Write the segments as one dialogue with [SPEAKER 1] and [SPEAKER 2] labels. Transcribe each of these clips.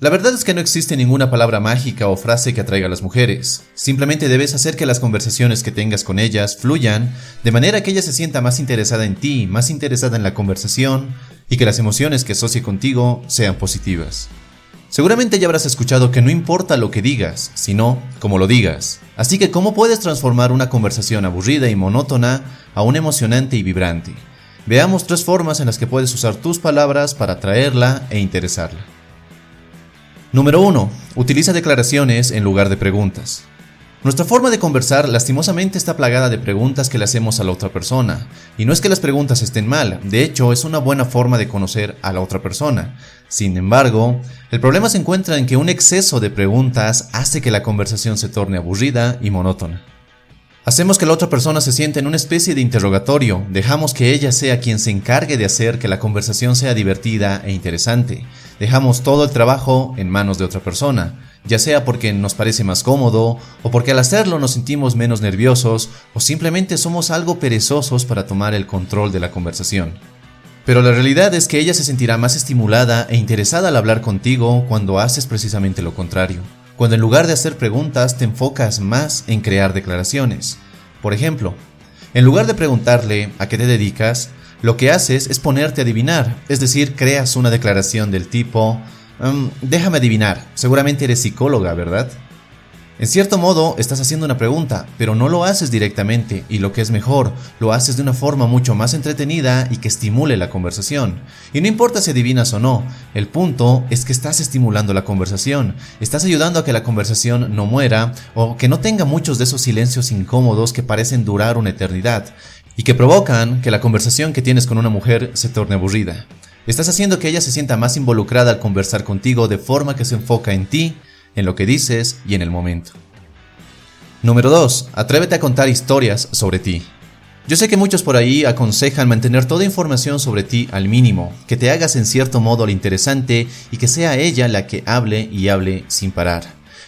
[SPEAKER 1] La verdad es que no existe ninguna palabra mágica o frase que atraiga a las mujeres. Simplemente debes hacer que las conversaciones que tengas con ellas fluyan de manera que ella se sienta más interesada en ti, más interesada en la conversación y que las emociones que asocie contigo sean positivas. Seguramente ya habrás escuchado que no importa lo que digas, sino cómo lo digas. Así que, ¿cómo puedes transformar una conversación aburrida y monótona a una emocionante y vibrante? Veamos tres formas en las que puedes usar tus palabras para atraerla e interesarla. Número 1. Utiliza declaraciones en lugar de preguntas. Nuestra forma de conversar lastimosamente está plagada de preguntas que le hacemos a la otra persona. Y no es que las preguntas estén mal, de hecho es una buena forma de conocer a la otra persona. Sin embargo, el problema se encuentra en que un exceso de preguntas hace que la conversación se torne aburrida y monótona. Hacemos que la otra persona se sienta en una especie de interrogatorio, dejamos que ella sea quien se encargue de hacer que la conversación sea divertida e interesante. Dejamos todo el trabajo en manos de otra persona, ya sea porque nos parece más cómodo, o porque al hacerlo nos sentimos menos nerviosos, o simplemente somos algo perezosos para tomar el control de la conversación. Pero la realidad es que ella se sentirá más estimulada e interesada al hablar contigo cuando haces precisamente lo contrario cuando en lugar de hacer preguntas te enfocas más en crear declaraciones. Por ejemplo, en lugar de preguntarle a qué te dedicas, lo que haces es ponerte a adivinar, es decir, creas una declaración del tipo, mm, déjame adivinar, seguramente eres psicóloga, ¿verdad? En cierto modo, estás haciendo una pregunta, pero no lo haces directamente y lo que es mejor, lo haces de una forma mucho más entretenida y que estimule la conversación. Y no importa si adivinas o no, el punto es que estás estimulando la conversación, estás ayudando a que la conversación no muera o que no tenga muchos de esos silencios incómodos que parecen durar una eternidad y que provocan que la conversación que tienes con una mujer se torne aburrida. Estás haciendo que ella se sienta más involucrada al conversar contigo de forma que se enfoca en ti en lo que dices y en el momento. Número 2. Atrévete a contar historias sobre ti. Yo sé que muchos por ahí aconsejan mantener toda información sobre ti al mínimo, que te hagas en cierto modo lo interesante y que sea ella la que hable y hable sin parar.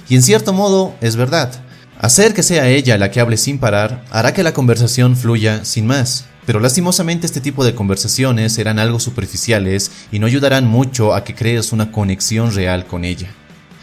[SPEAKER 1] Y en cierto modo es verdad. Hacer que sea ella la que hable sin parar hará que la conversación fluya sin más. Pero lastimosamente este tipo de conversaciones serán algo superficiales y no ayudarán mucho a que crees una conexión real con ella.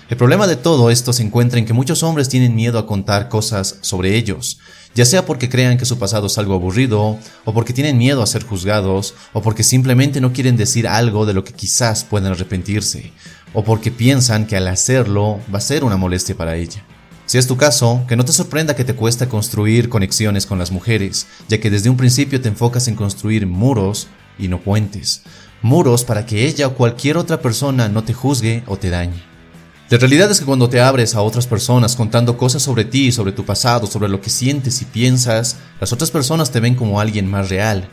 [SPEAKER 1] El problema de todo esto se encuentra en que muchos hombres tienen miedo a contar cosas sobre ellos, ya sea porque crean que su pasado es algo aburrido, o porque tienen miedo a ser juzgados, o porque simplemente no quieren decir algo de lo que quizás puedan arrepentirse, o porque piensan que al hacerlo va a ser una molestia para ella. Si es tu caso, que no te sorprenda que te cuesta construir conexiones con las mujeres, ya que desde un principio te enfocas en construir muros y no puentes. Muros para que ella o cualquier otra persona no te juzgue o te dañe. La realidad es que cuando te abres a otras personas contando cosas sobre ti, sobre tu pasado, sobre lo que sientes y piensas, las otras personas te ven como alguien más real.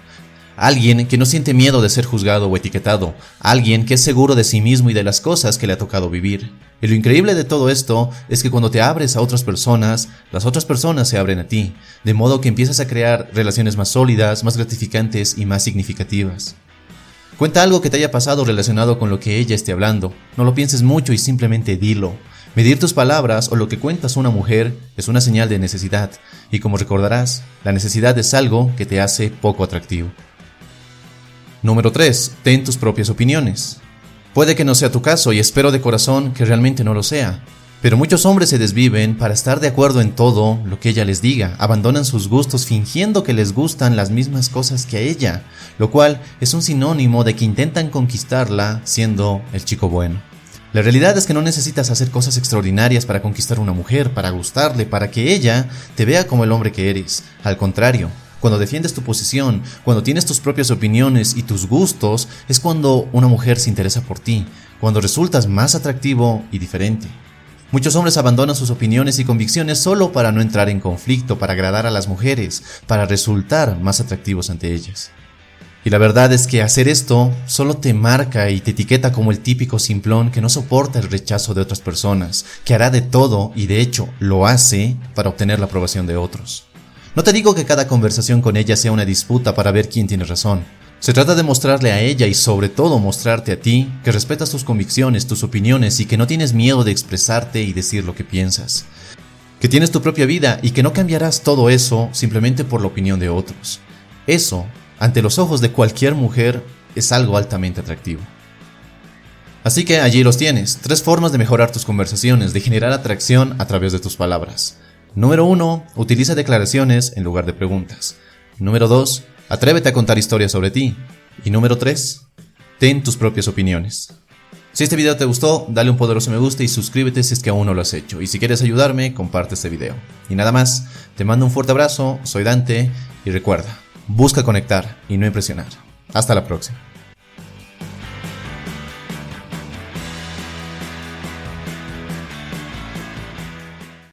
[SPEAKER 1] Alguien que no siente miedo de ser juzgado o etiquetado. Alguien que es seguro de sí mismo y de las cosas que le ha tocado vivir. Y lo increíble de todo esto es que cuando te abres a otras personas, las otras personas se abren a ti, de modo que empiezas a crear relaciones más sólidas, más gratificantes y más significativas. Cuenta algo que te haya pasado relacionado con lo que ella esté hablando. No lo pienses mucho y simplemente dilo. Medir tus palabras o lo que cuentas a una mujer es una señal de necesidad, y como recordarás, la necesidad es algo que te hace poco atractivo. Número 3. Ten tus propias opiniones. Puede que no sea tu caso y espero de corazón que realmente no lo sea, pero muchos hombres se desviven para estar de acuerdo en todo lo que ella les diga, abandonan sus gustos fingiendo que les gustan las mismas cosas que a ella, lo cual es un sinónimo de que intentan conquistarla siendo el chico bueno. La realidad es que no necesitas hacer cosas extraordinarias para conquistar a una mujer, para gustarle, para que ella te vea como el hombre que eres. Al contrario, cuando defiendes tu posición, cuando tienes tus propias opiniones y tus gustos, es cuando una mujer se interesa por ti, cuando resultas más atractivo y diferente. Muchos hombres abandonan sus opiniones y convicciones solo para no entrar en conflicto, para agradar a las mujeres, para resultar más atractivos ante ellas. Y la verdad es que hacer esto solo te marca y te etiqueta como el típico simplón que no soporta el rechazo de otras personas, que hará de todo y de hecho lo hace para obtener la aprobación de otros. No te digo que cada conversación con ella sea una disputa para ver quién tiene razón. Se trata de mostrarle a ella y sobre todo mostrarte a ti que respetas tus convicciones, tus opiniones y que no tienes miedo de expresarte y decir lo que piensas. Que tienes tu propia vida y que no cambiarás todo eso simplemente por la opinión de otros. Eso ante los ojos de cualquier mujer, es algo altamente atractivo. Así que allí los tienes, tres formas de mejorar tus conversaciones, de generar atracción a través de tus palabras. Número 1. Utiliza declaraciones en lugar de preguntas. Número 2. Atrévete a contar historias sobre ti. Y número 3. Ten tus propias opiniones. Si este video te gustó, dale un poderoso me gusta y suscríbete si es que aún no lo has hecho. Y si quieres ayudarme, comparte este video. Y nada más, te mando un fuerte abrazo, soy Dante y recuerda, Busca conectar y no impresionar. Hasta la próxima.